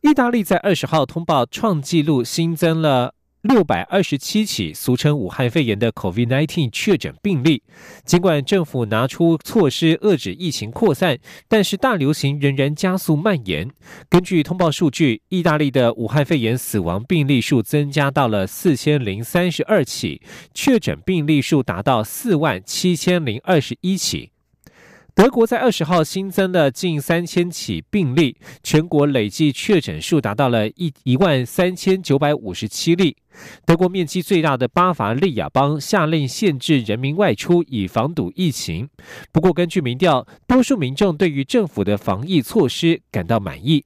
意大利在二十号通报创纪录新增了六百二十七起俗称武汉肺炎的 COVID-19 确诊病例。尽管政府拿出措施遏制疫情扩散，但是大流行仍然加速蔓延。根据通报数据，意大利的武汉肺炎死亡病例数增加到了四千零三十二起，确诊病例数达到四万七千零二十一起。德国在二十号新增了近三千起病例，全国累计确诊数达到了一一万三千九百五十七例。德国面积最大的巴伐利亚邦下令限制人民外出，以防堵疫情。不过，根据民调，多数民众对于政府的防疫措施感到满意。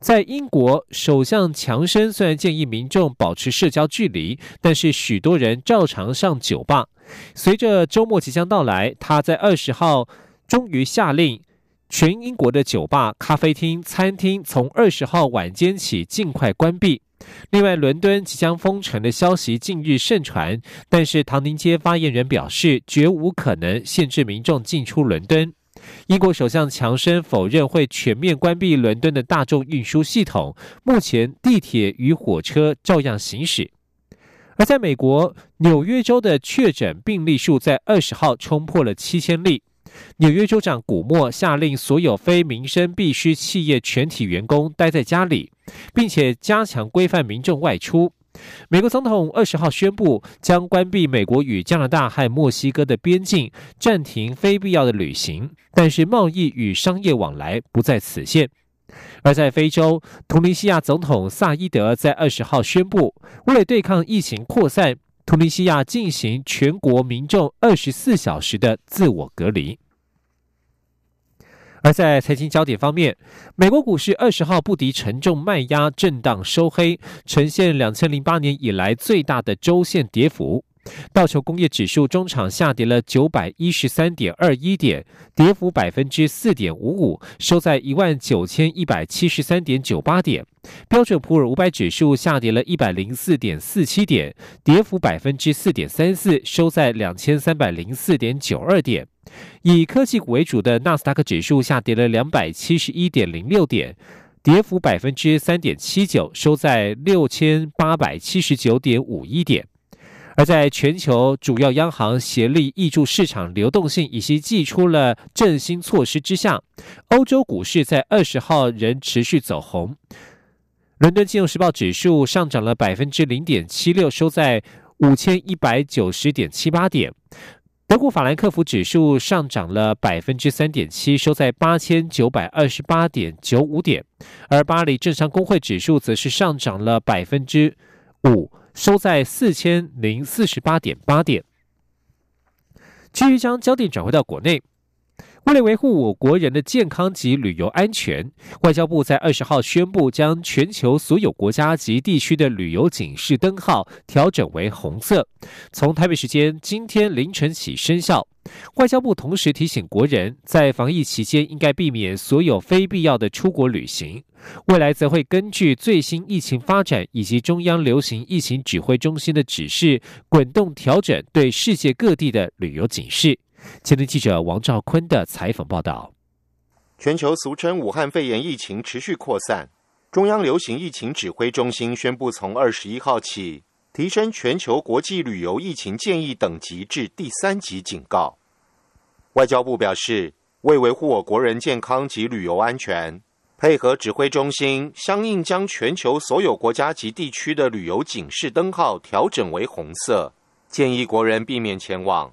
在英国，首相强生虽然建议民众保持社交距离，但是许多人照常上酒吧。随着周末即将到来，他在二十号。终于下令，全英国的酒吧、咖啡厅、餐厅从二十号晚间起尽快关闭。另外，伦敦即将封城的消息近日盛传，但是唐宁街发言人表示，绝无可能限制民众进出伦敦。英国首相强生否认会全面关闭伦敦的大众运输系统，目前地铁与火车照样行驶。而在美国，纽约州的确诊病例数在二十号冲破了七千例。纽约州长古默下令所有非民生必需企业全体员工待在家里，并且加强规范民众外出。美国总统二十号宣布将关闭美国与加拿大和墨西哥的边境，暂停非必要的旅行，但是贸易与商业往来不在此限。而在非洲，突尼西亚总统萨伊德在二十号宣布，为了对抗疫情扩散，突尼西亚进行全国民众二十四小时的自我隔离。而在财经焦点方面，美国股市二十号不敌沉重卖压，震荡收黑，呈现两千零八年以来最大的周线跌幅。道琼工业指数中场下跌了九百一十三点二一点，跌幅百分之四点五五，收在一万九千一百七十三点九八点。标准普尔五百指数下跌了一百零四点四七点，跌幅百分之四点三四，收在两千三百零四点九二点。以科技股为主的纳斯达克指数下跌了两百七十一点零六点，跌幅百分之三点七九，收在六千八百七十九点五一点。而在全球主要央行协力挹注市场流动性以及祭出了振兴措施之下，欧洲股市在二十号仍持续走红。伦敦金融时报指数上涨了百分之零点七六，收在五千一百九十点七八点。德国法兰克福指数上涨了百分之三点七，收在八千九百二十八点九五点，而巴黎政商工会指数则是上涨了百分之五，收在四千零四十八点八点。继续将焦点转回到国内。为了维护我国人的健康及旅游安全，外交部在二十号宣布，将全球所有国家及地区的旅游警示灯号调整为红色，从台北时间今天凌晨起生效。外交部同时提醒国人，在防疫期间应该避免所有非必要的出国旅行。未来则会根据最新疫情发展以及中央流行疫情指挥中心的指示，滚动调整对世界各地的旅游警示。前天记者王兆坤的采访报道：全球俗称武汉肺炎疫情持续扩散，中央流行疫情指挥中心宣布，从二十一号起提升全球国际旅游疫情建议等级至第三级警告。外交部表示，为维护我国人健康及旅游安全，配合指挥中心，相应将全球所有国家及地区的旅游警示灯号调整为红色，建议国人避免前往。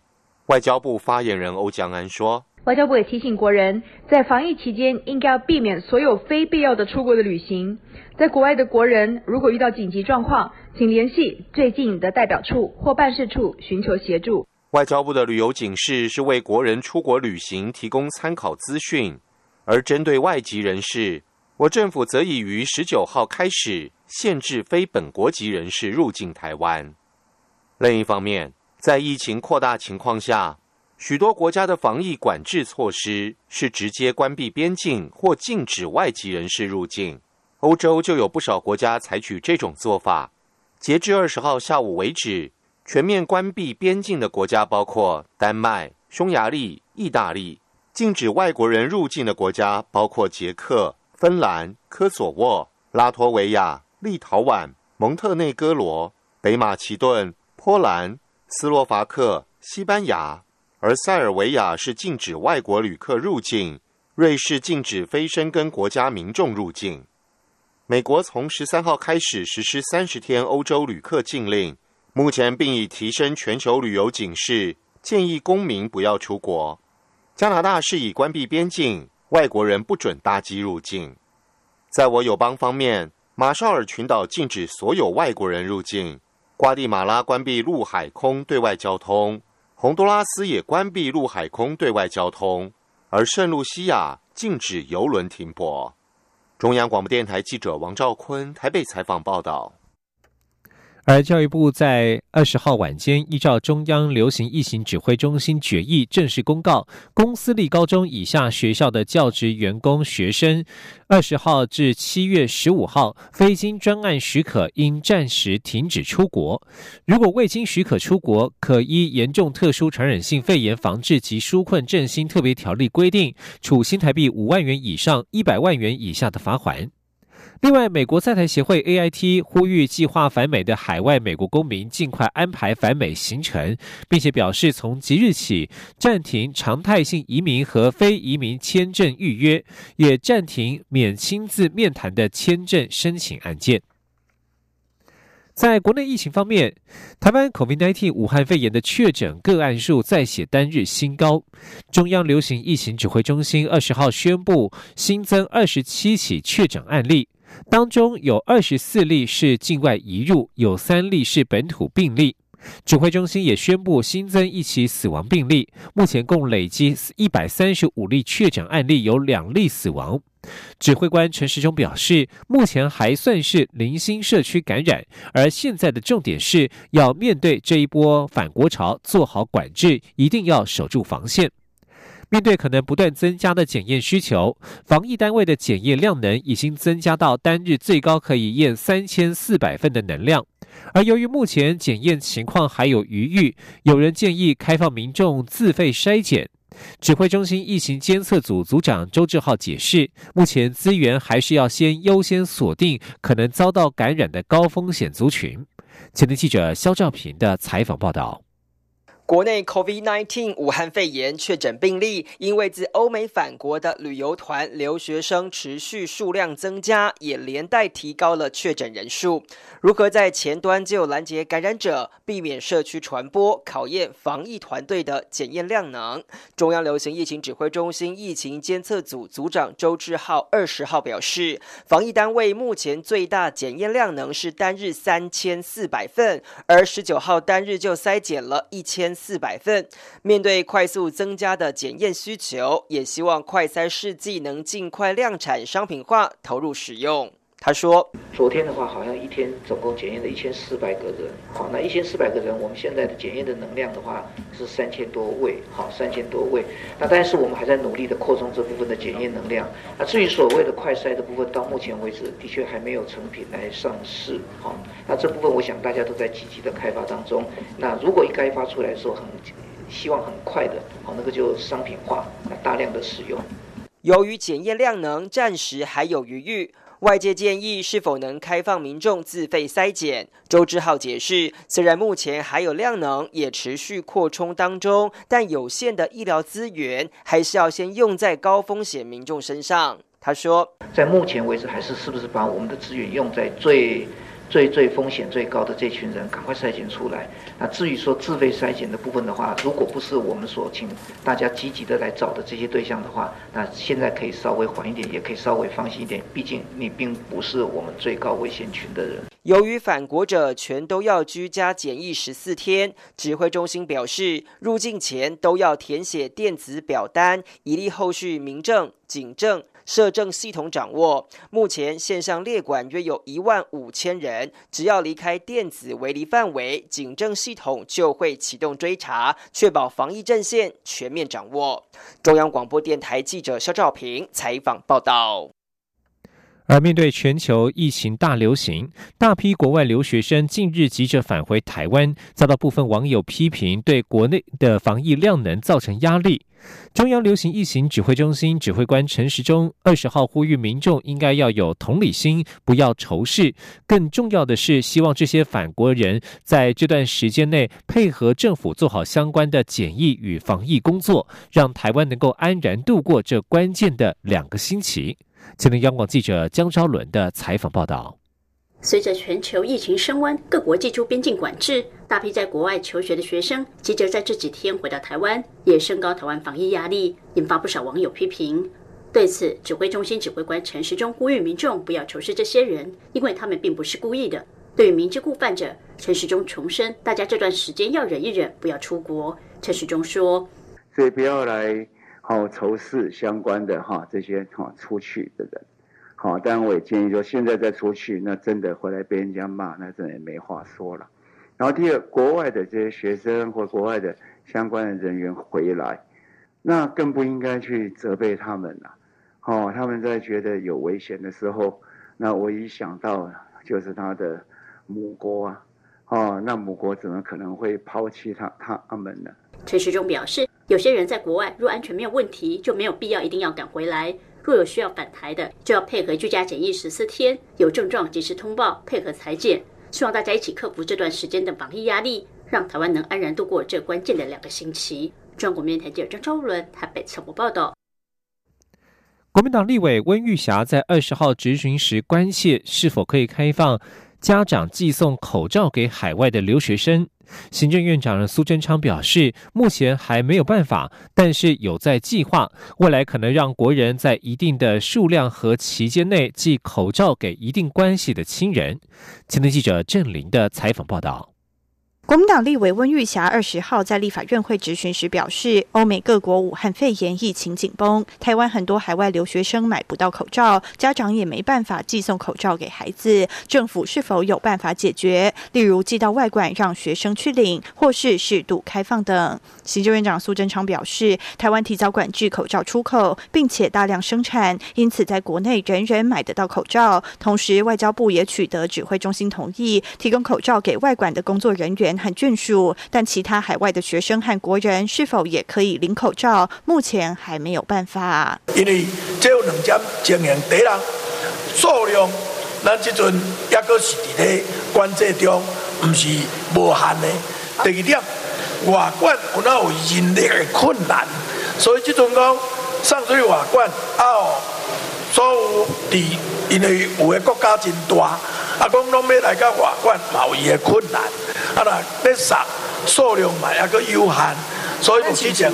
外交部发言人欧江安说：“外交部也提醒国人，在防疫期间应该要避免所有非必要的出国的旅行。在国外的国人，如果遇到紧急状况，请联系最近的代表处或办事处寻求协助。”外交部的旅游警示是为国人出国旅行提供参考资讯，而针对外籍人士，我政府则已于十九号开始限制非本国籍人士入境台湾。另一方面，在疫情扩大情况下，许多国家的防疫管制措施是直接关闭边境或禁止外籍人士入境。欧洲就有不少国家采取这种做法。截至二十号下午为止，全面关闭边境的国家包括丹麦、匈牙利、意大利；禁止外国人入境的国家包括捷克、芬兰、科索沃、拉脱维亚、立陶宛、蒙特内哥罗、北马其顿、波兰、斯洛伐克、西班牙。而塞尔维亚是禁止外国旅客入境，瑞士禁止非申根国家民众入境。美国从十三号开始实施三十天欧洲旅客禁令，目前并已提升全球旅游警示，建议公民不要出国。加拿大是以关闭边境，外国人不准搭机入境。在我友邦方面，马绍尔群岛禁止所有外国人入境，瓜地马拉关闭陆海空对外交通，洪都拉斯也关闭陆海空对外交通，而圣露西亚禁止游轮停泊。中央广播电台记者王兆坤台北采访报道。而教育部在二十号晚间，依照中央流行疫情指挥中心决议，正式公告，公私立高中以下学校的教职员工学生，二十号至七月十五号，非经专案许可，应暂时停止出国。如果未经许可出国，可依严重特殊传染性肺炎防治及纾困振兴特别条例规定，处新台币五万元以上一百万元以下的罚款。另外，美国在台协会 AIT 呼吁计划返美的海外美国公民尽快安排返美行程，并且表示从即日起暂停常态性移民和非移民签证预约，也暂停免亲自面谈的签证申请案件。在国内疫情方面，台湾 COVID-19 武汉肺炎的确诊个案数再写单日新高。中央流行疫情指挥中心二十号宣布新增二十七起确诊案例。当中有二十四例是境外移入，有三例是本土病例。指挥中心也宣布新增一起死亡病例，目前共累积一百三十五例确诊案例，有两例死亡。指挥官陈时中表示，目前还算是零星社区感染，而现在的重点是要面对这一波反国潮，做好管制，一定要守住防线。面对可能不断增加的检验需求，防疫单位的检验量能已经增加到单日最高可以验三千四百份的能量。而由于目前检验情况还有余裕，有人建议开放民众自费筛检。指挥中心疫情监测组组长周志浩解释，目前资源还是要先优先锁定可能遭到感染的高风险族群。前天记者肖兆平的采访报道。国内 COVID-19 武汉肺炎确诊病例，因为自欧美返国的旅游团留学生持续数量增加，也连带提高了确诊人数。如何在前端就拦截感染者，避免社区传播，考验防疫团队的检验量能？中央流行疫情指挥中心疫情监测组组长周志浩二十号表示，防疫单位目前最大检验量能是单日三千四百份，而十九号单日就筛检了一千。四百份。面对快速增加的检验需求，也希望快筛试剂能尽快量产商品化，投入使用。他说：“昨天的话，好像一天总共检验了一千四百个人。好，那一千四百个人，我们现在的检验的能量的话是三千多位。好，三千多位。那但是我们还在努力的扩充这部分的检验能量。那至于所谓的快筛的部分，到目前为止的确还没有成品来上市。好，那这部分我想大家都在积极的开发当中。那如果一开发出来的时候，很希望很快的，好，那个就商品化，那大量的使用。由于检验量能暂时还有余裕。”外界建议是否能开放民众自费筛检？周志浩解释，虽然目前还有量能，也持续扩充当中，但有限的医疗资源还是要先用在高风险民众身上。他说，在目前为止，还是是不是把我们的资源用在最。最最风险最高的这群人，赶快筛检出来。那至于说自费筛检的部分的话，如果不是我们所请大家积极的来找的这些对象的话，那现在可以稍微缓一点，也可以稍微放心一点。毕竟你并不是我们最高危险群的人。由于返国者全都要居家检疫十四天，指挥中心表示，入境前都要填写电子表单，以利后续民政、警政、摄政系统掌握。目前线上列管约有一万五千人，只要离开电子围篱范围，警政系统就会启动追查，确保防疫阵线全面掌握。中央广播电台记者肖兆平采访报道。而面对全球疫情大流行，大批国外留学生近日急着返回台湾，遭到部分网友批评，对国内的防疫量能造成压力。中央流行疫情指挥中心指挥官陈时中二十号呼吁民众应该要有同理心，不要仇视。更重要的是，希望这些返国人在这段时间内配合政府做好相关的检疫与防疫工作，让台湾能够安然度过这关键的两个星期。前天央广记者江昭伦的采访报道：随着全球疫情升温，各国祭出边境管制，大批在国外求学的学生急着在这几天回到台湾，也升高台湾防疫压力，引发不少网友批评。对此，指挥中心指挥官陈时中呼吁民众不要仇视这些人，因为他们并不是故意的。对于明知故犯者，陈时中重申，大家这段时间要忍一忍，不要出国。陈时中说：“所以不要来。”好仇视相关的哈这些哈出去的人，好，当然我也建议说，现在再出去，那真的回来被人家骂，那真的没话说了。然后第二，国外的这些学生或国外的相关的人员回来，那更不应该去责备他们了。哦，他们在觉得有危险的时候，那我一想到就是他的母国啊，哦，那母国怎么可能会抛弃他他们呢？陈时中表示。有些人在国外，若安全没有问题，就没有必要一定要赶回来。若有需要返台的，就要配合居家检疫十四天，有症状及时通报，配合裁剪。希望大家一起克服这段时间的防疫压力，让台湾能安然度过这关键的两个星期。中央国面台记者张昭伦台北采访报道。国民党立委温玉霞在二十号质询时关切是否可以开放家长寄送口罩给海外的留学生。行政院长苏贞昌表示，目前还没有办法，但是有在计划，未来可能让国人在一定的数量和期间内寄口罩给一定关系的亲人。前天记者郑林的采访报道。国民党立委温玉霞二十号在立法院会质询时表示，欧美各国武汉肺炎疫情紧绷，台湾很多海外留学生买不到口罩，家长也没办法寄送口罩给孩子，政府是否有办法解决？例如寄到外馆让学生去领，或是适度开放等。行政院长苏贞昌表示，台湾提早管制口罩出口，并且大量生产，因此在国内人人买得到口罩。同时，外交部也取得指挥中心同意，提供口罩给外馆的工作人员。和眷属，但其他海外的学生和国人是否也可以领口罩？目前还没有办法。因为这有两点情形：第一，数量咱这阵也阁是伫咧管制中，毋是无限的；第二点，外管有哪有人力的困难，所以这阵讲上水外管啊，所有伫因为有的国家真大。啊，讲拢要来到外观，贸易的困难，啊啦，要杀数量嘛，也个有限，所以目前也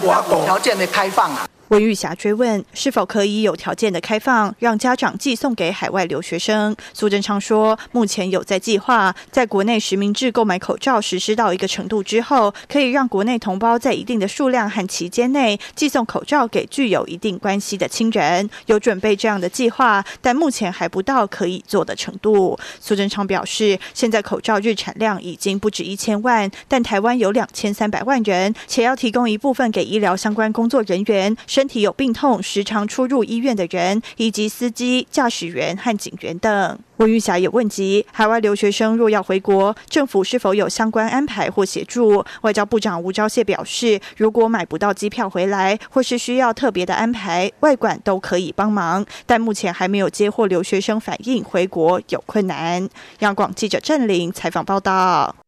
无法条件的开放啊。温玉霞追问是否可以有条件的开放，让家长寄送给海外留学生。苏贞昌说，目前有在计划，在国内实名制购买口罩实施到一个程度之后，可以让国内同胞在一定的数量和期间内寄送口罩给具有一定关系的亲人。有准备这样的计划，但目前还不到可以做的程度。苏贞昌表示，现在口罩日产量已经不止一千万，但台湾有两千三百万人，且要提供一部分给医疗相关工作人员。身体有病痛、时常出入医院的人，以及司机、驾驶员和警员等。温玉霞也问及海外留学生若要回国，政府是否有相关安排或协助？外交部长吴钊燮表示，如果买不到机票回来，或是需要特别的安排，外管都可以帮忙。但目前还没有接获留学生反映回国有困难。央广记者郑玲采访报道。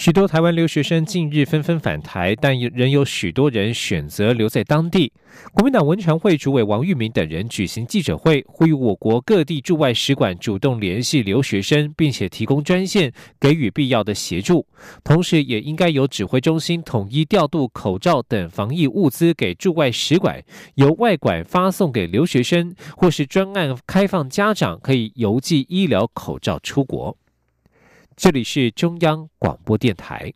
许多台湾留学生近日纷纷返台，但仍有许多人选择留在当地。国民党文传会主委王玉明等人举行记者会，呼吁我国各地驻外使馆主动联系留学生，并且提供专线，给予必要的协助。同时，也应该由指挥中心统一调度口罩等防疫物资给驻外使馆，由外馆发送给留学生，或是专案开放家长可以邮寄医疗口罩出国。这里是中央广播电台。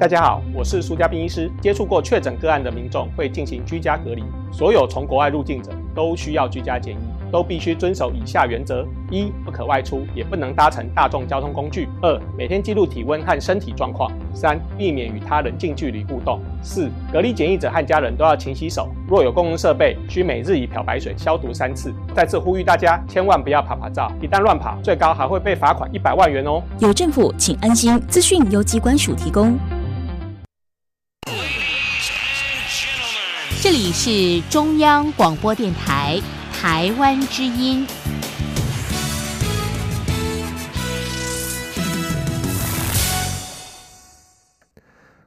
大家好，我是苏家斌医师。接触过确诊个案的民众会进行居家隔离，所有从国外入境者都需要居家检疫，都必须遵守以下原则：一、不可外出，也不能搭乘大众交通工具；二、每天记录体温和身体状况；三、避免与他人近距离互动；四、隔离检疫者和家人都要勤洗手，若有公共设备，需每日以漂白水消毒三次。再次呼吁大家，千万不要爬爬照，一旦乱跑，最高还会被罚款一百万元哦。有政府，请安心。资讯由机关署提供。这里是中央广播电台台湾之音。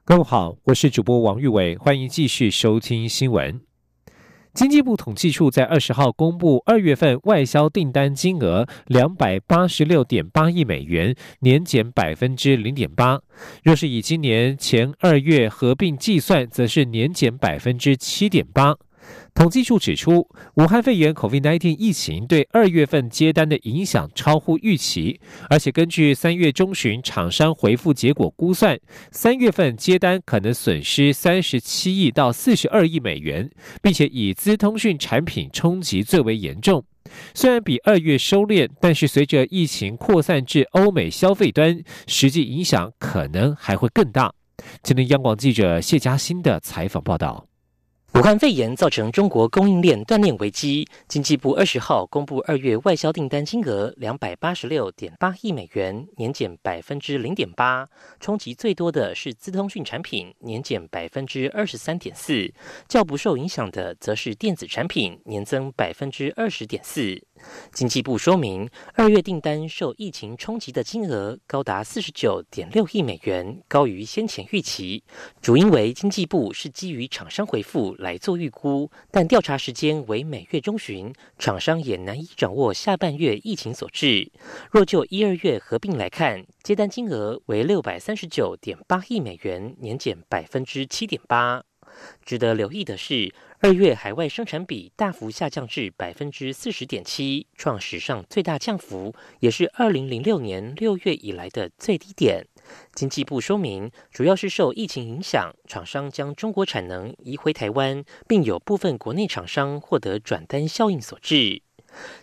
各位好，我是主播王玉伟，欢迎继续收听新闻。经济部统计处在二十号公布二月份外销订单金额两百八十六点八亿美元，年减百分之零点八。若是以今年前二月合并计算，则是年减百分之七点八。统计处指出，武汉肺炎 （COVID-19） 疫情对二月份接单的影响超乎预期，而且根据三月中旬厂商回复结果估算，三月份接单可能损失三十七亿到四十二亿美元，并且以资通讯产品冲击最为严重。虽然比二月收敛，但是随着疫情扩散至欧美消费端，实际影响可能还会更大。今天央广记者谢嘉欣的采访报道。武汉肺炎造成中国供应链断裂危机。经济部二十号公布二月外销订单金额两百八十六点八亿美元，年减百分之零点八。冲击最多的是资通讯产品，年减百分之二十三点四；较不受影响的则是电子产品，年增百分之二十点四。经济部说明，二月订单受疫情冲击的金额高达四十九点六亿美元，高于先前预期。主因为经济部是基于厂商回复来做预估，但调查时间为每月中旬，厂商也难以掌握下半月疫情所致。若就一二月合并来看，接单金额为六百三十九点八亿美元，年减百分之七点八。值得留意的是。二月海外生产比大幅下降至百分之四十点七，创史上最大降幅，也是二零零六年六月以来的最低点。经济部说明，主要是受疫情影响，厂商将中国产能移回台湾，并有部分国内厂商获得转单效应所致。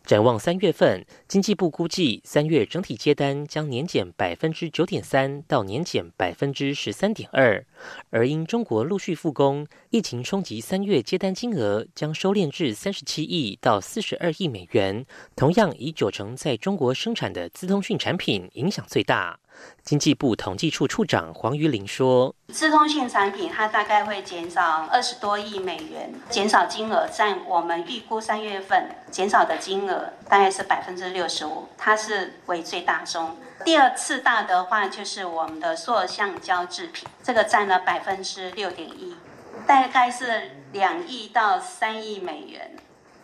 展望三月份，经济部估计三月整体接单将年减百分之九点三到年减百分之十三点二，而因中国陆续复工，疫情冲击三月接单金额将收敛至三十七亿到四十二亿美元，同样以九成在中国生产的资通讯产品影响最大。经济部统计处处长黄瑜玲说：“自通信产品它大概会减少二十多亿美元，减少金额占我们预估三月份减少的金额大概是百分之六十五，它是为最大宗。第二次大的话就是我们的塑橡胶制品，这个占了百分之六点一，大概是两亿到三亿美元。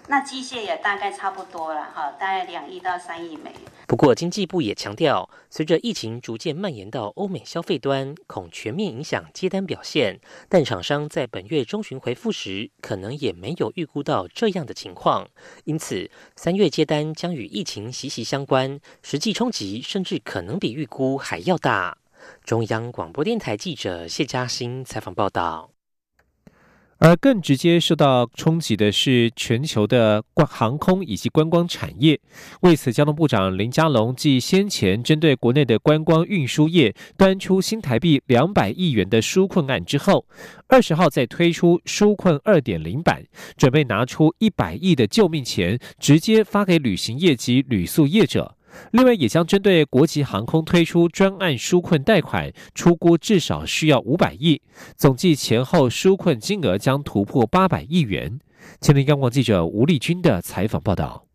那机械也大概差不多了，哈，大概两亿到三亿美元。”不过，经济部也强调，随着疫情逐渐蔓延到欧美消费端，恐全面影响接单表现。但厂商在本月中旬回复时，可能也没有预估到这样的情况。因此，三月接单将与疫情息息相关，实际冲击甚至可能比预估还要大。中央广播电台记者谢嘉欣采访报道。而更直接受到冲击的是全球的观航空以及观光产业。为此，交通部长林佳龙继先前针对国内的观光运输业端出新台币两百亿元的纾困案之后，二十号再推出纾困二点零版，准备拿出一百亿的救命钱，直接发给旅行业及旅宿业者。另外，也将针对国际航空推出专案纾困贷款，出估至少需要五百亿，总计前后纾困金额将突破八百亿元。前天央广记者吴丽君的采访报道。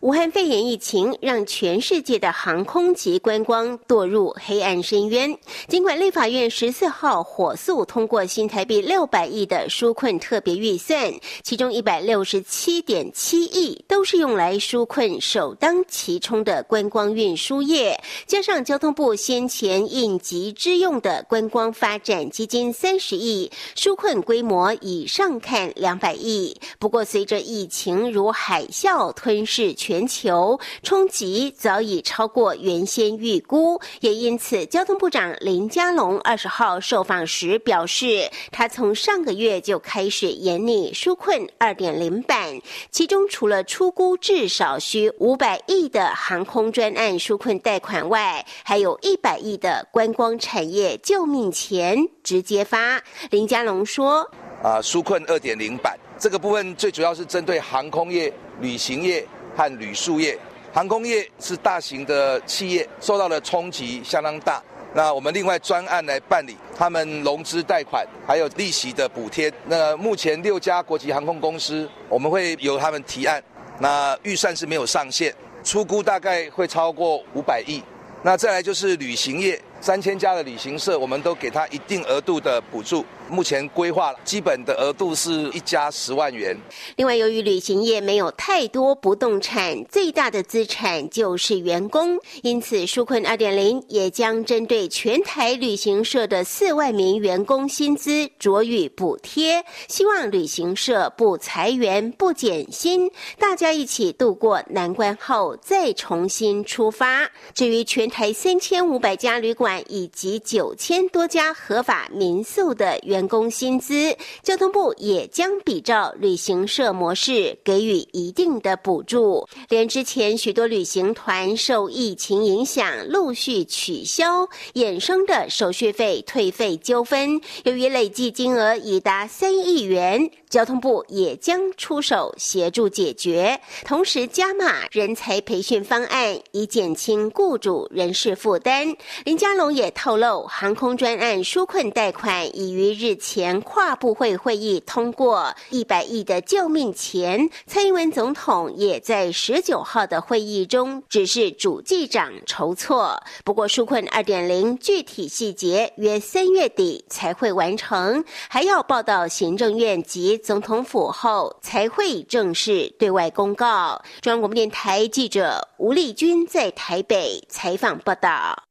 武汉肺炎疫情让全世界的航空及观光堕入黑暗深渊。尽管立法院十四号火速通过新台币六百亿的纾困特别预算，其中一百六十七点七亿都是用来纾困首当其冲的观光运输业，加上交通部先前应急之用的观光发展基金三十亿，纾困规模以上看两百亿。不过，随着疫情如海啸吞噬。势全球，冲击早已超过原先预估。也因此，交通部长林佳龙二十号受访时表示，他从上个月就开始研拟纾困二点零版，其中除了出估至少需五百亿的航空专案纾困贷款外，还有一百亿的观光产业救命钱直接发。林佳龙说：“啊，纾困二点零版。”这个部分最主要是针对航空业、旅行业和旅宿业。航空业是大型的企业，受到的冲击相当大。那我们另外专案来办理他们融资贷款，还有利息的补贴。那目前六家国际航空公司，我们会由他们提案。那预算是没有上限，出估大概会超过五百亿。那再来就是旅行业，三千家的旅行社，我们都给他一定额度的补助。目前规划基本的额度是一家十万元。另外，由于旅行业没有太多不动产，最大的资产就是员工，因此纾困二点零也将针对全台旅行社的四万名员工薪资着予补贴，希望旅行社不裁员、不减薪，大家一起度过难关后再重新出发。至于全台三千五百家旅馆以及九千多家合法民宿的员，工薪资，交通部也将比照旅行社模式给予一定的补助。连之前许多旅行团受疫情影响陆续取消，衍生的手续费退费纠纷，由于累计金额已达三亿元，交通部也将出手协助解决，同时加码人才培训方案，以减轻雇主人事负担。林佳龙也透露，航空专案纾困贷款已于日。前跨部会会议通过一百亿的救命钱，蔡英文总统也在十九号的会议中指示主计长筹措。不过纾困二点零具体细节约三月底才会完成，还要报到行政院及总统府后才会正式对外公告。中央广播电台记者吴丽君在台北采访报道。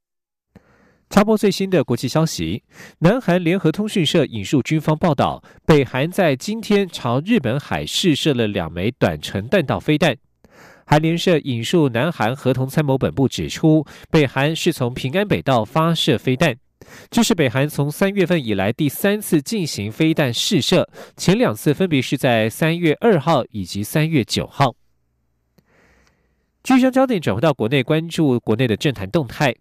插播最新的国际消息，南韩联合通讯社引述军方报道，北韩在今天朝日本海试射了两枚短程弹道飞弹。韩联社引述南韩合同参谋本部指出，北韩是从平安北道发射飞弹，这是北韩从三月份以来第三次进行飞弹试射，前两次分别是在三月二号以及三月九号。据将焦点转回到国内，关注国内的政坛动态。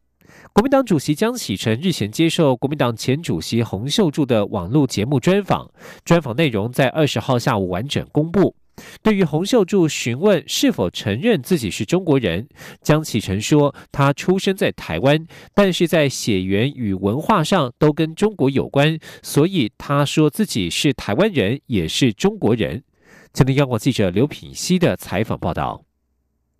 国民党主席江启臣日前接受国民党前主席洪秀柱的网络节目专访，专访内容在二十号下午完整公布。对于洪秀柱询问是否承认自己是中国人，江启臣说他出生在台湾，但是在血缘与文化上都跟中国有关，所以他说自己是台湾人，也是中国人。前天央广记者刘品熙的采访报道。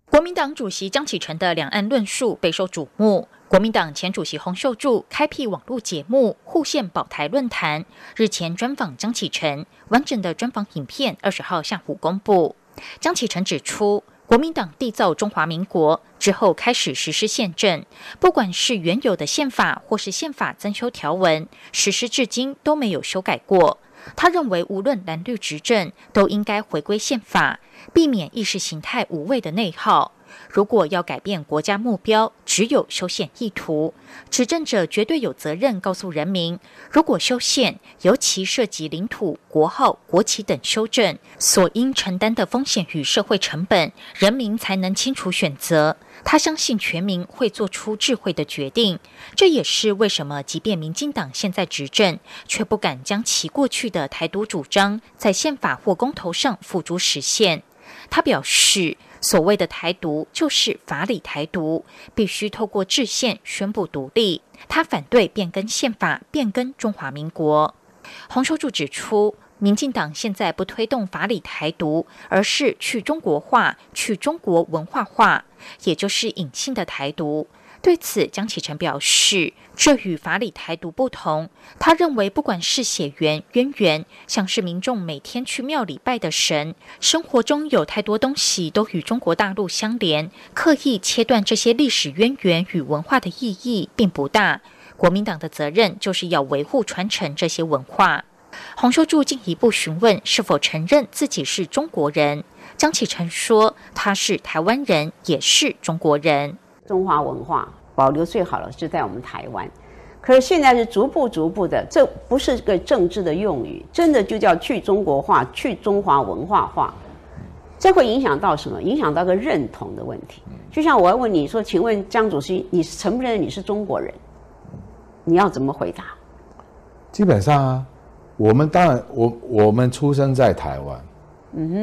国民党主席江启臣的两岸论述备受瞩目。国民党前主席洪秀柱开辟网络节目护宪保台论坛，日前专访张启臣，完整的专访影片二十号下午公布。张启臣指出，国民党缔造中华民国之后开始实施宪政，不管是原有的宪法或是宪法增修条文，实施至今都没有修改过。他认为，无论蓝绿执政，都应该回归宪法，避免意识形态无谓的内耗。如果要改变国家目标，只有修宪意图，执政者绝对有责任告诉人民：如果修宪，尤其涉及领土、国号、国旗等修正，所应承担的风险与社会成本，人民才能清楚选择。他相信全民会做出智慧的决定，这也是为什么即便民进党现在执政，却不敢将其过去的台独主张在宪法或公投上付诸实现。他表示。所谓的台独就是法理台独，必须透过制宪宣布独立。他反对变更宪法、变更中华民国。洪秀柱指出，民进党现在不推动法理台独，而是去中国化、去中国文化化，也就是隐性的台独。对此，江启臣表示，这与法理台独不同。他认为，不管是血缘渊源，像是民众每天去庙里拜的神，生活中有太多东西都与中国大陆相连，刻意切断这些历史渊源与文化的意义并不大。国民党的责任就是要维护传承这些文化。洪秀柱进一步询问是否承认自己是中国人。江启臣说：“他是台湾人，也是中国人。中华文化保留最好的是在我们台湾，可是现在是逐步逐步的，这不是个政治的用语，真的就叫去中国化、去中华文化化。这会影响到什么？影响到个认同的问题。就像我要问你说，请问江主席，你承不承认你是中国人？你要怎么回答？基本上啊，我们当然，我我们出生在台湾。”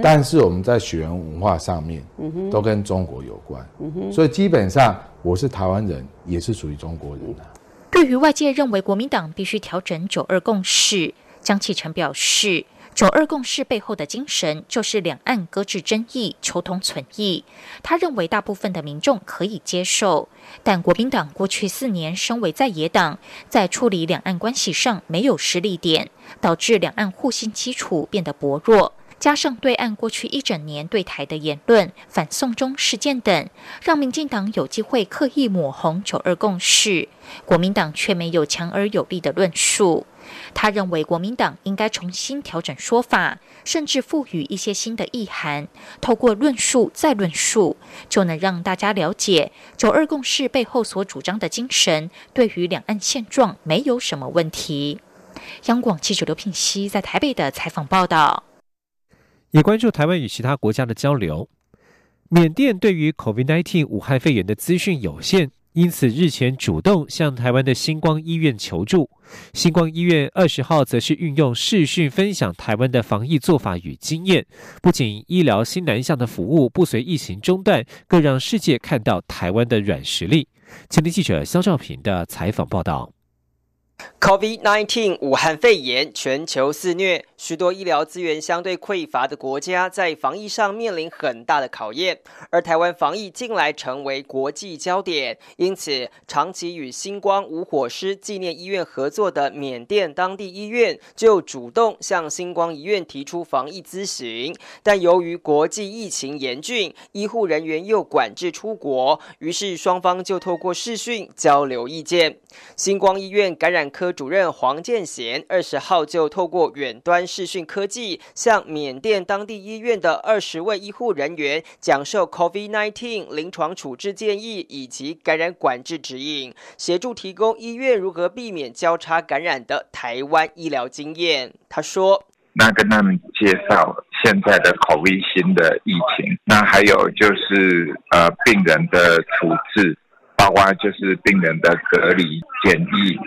但是我们在血缘文化上面，都跟中国有关，所以基本上我是台湾人，也是属于中国人的。对于外界认为国民党必须调整九二共识，江启臣表示，九二共识背后的精神就是两岸搁置争议，求同存异。他认为大部分的民众可以接受，但国民党过去四年身为在野党，在处理两岸关系上没有实力点，导致两岸互信基础变得薄弱。加上对岸过去一整年对台的言论、反送中事件等，让民进党有机会刻意抹红九二共识，国民党却没有强而有力的论述。他认为国民党应该重新调整说法，甚至赋予一些新的意涵，透过论述再论述，就能让大家了解九二共识背后所主张的精神，对于两岸现状没有什么问题。央广记者刘聘熙在台北的采访报道。也关注台湾与其他国家的交流。缅甸对于 COVID-19 武汉肺炎的资讯有限，因此日前主动向台湾的星光医院求助。星光医院二十号则是运用视讯分享台湾的防疫做法与经验，不仅医疗新南向的服务不随疫情中断，更让世界看到台湾的软实力。前天记者肖兆平的采访报道。COVID-19 武汉肺炎全球肆虐，许多医疗资源相对匮乏的国家在防疫上面临很大的考验。而台湾防疫近来成为国际焦点，因此长期与星光无火师纪念医院合作的缅甸当地医院就主动向星光医院提出防疫咨询。但由于国际疫情严峻，医护人员又管制出国，于是双方就透过视讯交流意见。星光医院感染科主任黄建贤二十号就透过远端视讯科技，向缅甸当地医院的二十位医护人员讲授 COVID-19 临床处置建议以及感染管制指引，协助提供医院如何避免交叉感染的台湾医疗经验。他说：“那跟他们介绍现在的 COVID 新的疫情，那还有就是呃病人的处置，包括就是病人的隔离检疫。”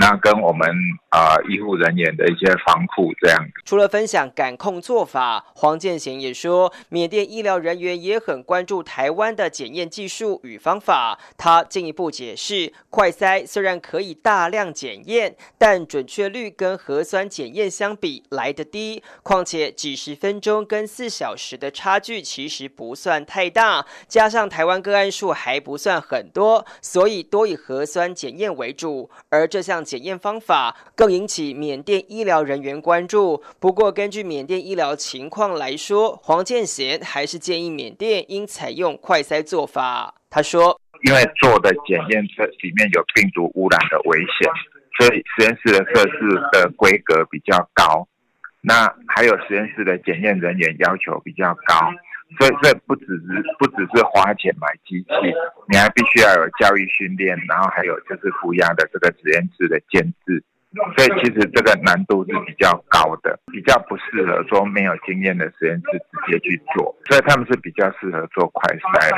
那跟我们啊医护人员的一些防护这样。除了分享感控做法，黄建贤也说，缅甸医疗人员也很关注台湾的检验技术与方法。他进一步解释，快筛虽然可以大量检验，但准确率跟核酸检验相比来得低。况且几十分钟跟四小时的差距其实不算太大，加上台湾个案数还不算很多，所以多以核酸检验为主。而这项检验方法更引起缅甸医疗人员关注。不过，根据缅甸医疗情况来说，黄建贤还是建议缅甸应采用快筛做法。他说：“因为做的检验测里面有病毒污染的危险，所以实验室的设施的规格比较高。那还有实验室的检验人员要求比较高。”这，这不只是不只是花钱买机器，你还必须要有教育训练，然后还有就是负压的这个实验室的监制。所以其实这个难度是比较高的，比较不适合说没有经验的实验室直接去做，所以他们是比较适合做快筛。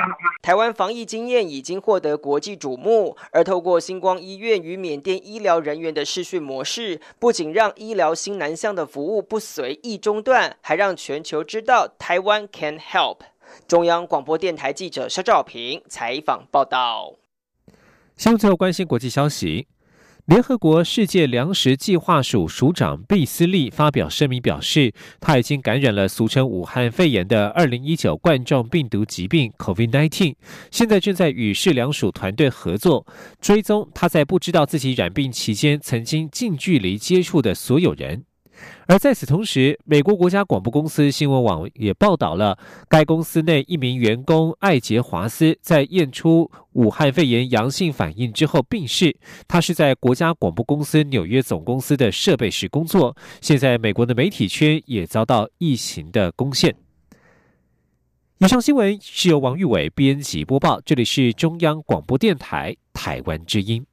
台湾防疫经验已经获得国际瞩目，而透过星光医院与缅甸医疗人员的视讯模式，不仅让医疗新南向的服务不随意中断，还让全球知道台湾 can help。中央广播电台记者肖兆平采访报道。新闻最后关心国际消息。联合国世界粮食计划署署长毕斯利发表声明表示，他已经感染了俗称武汉肺炎的二零一九冠状病毒疾病 （COVID-19），现在正在与世粮署团队合作，追踪他在不知道自己染病期间曾经近距离接触的所有人。而在此同时，美国国家广播公司新闻网也报道了该公司内一名员工艾杰华斯在验出武汉肺炎阳性反应之后病逝。他是在国家广播公司纽约总公司的设备室工作。现在，美国的媒体圈也遭到疫情的攻陷。以上新闻是由王玉伟编辑播报，这里是中央广播电台台湾之音。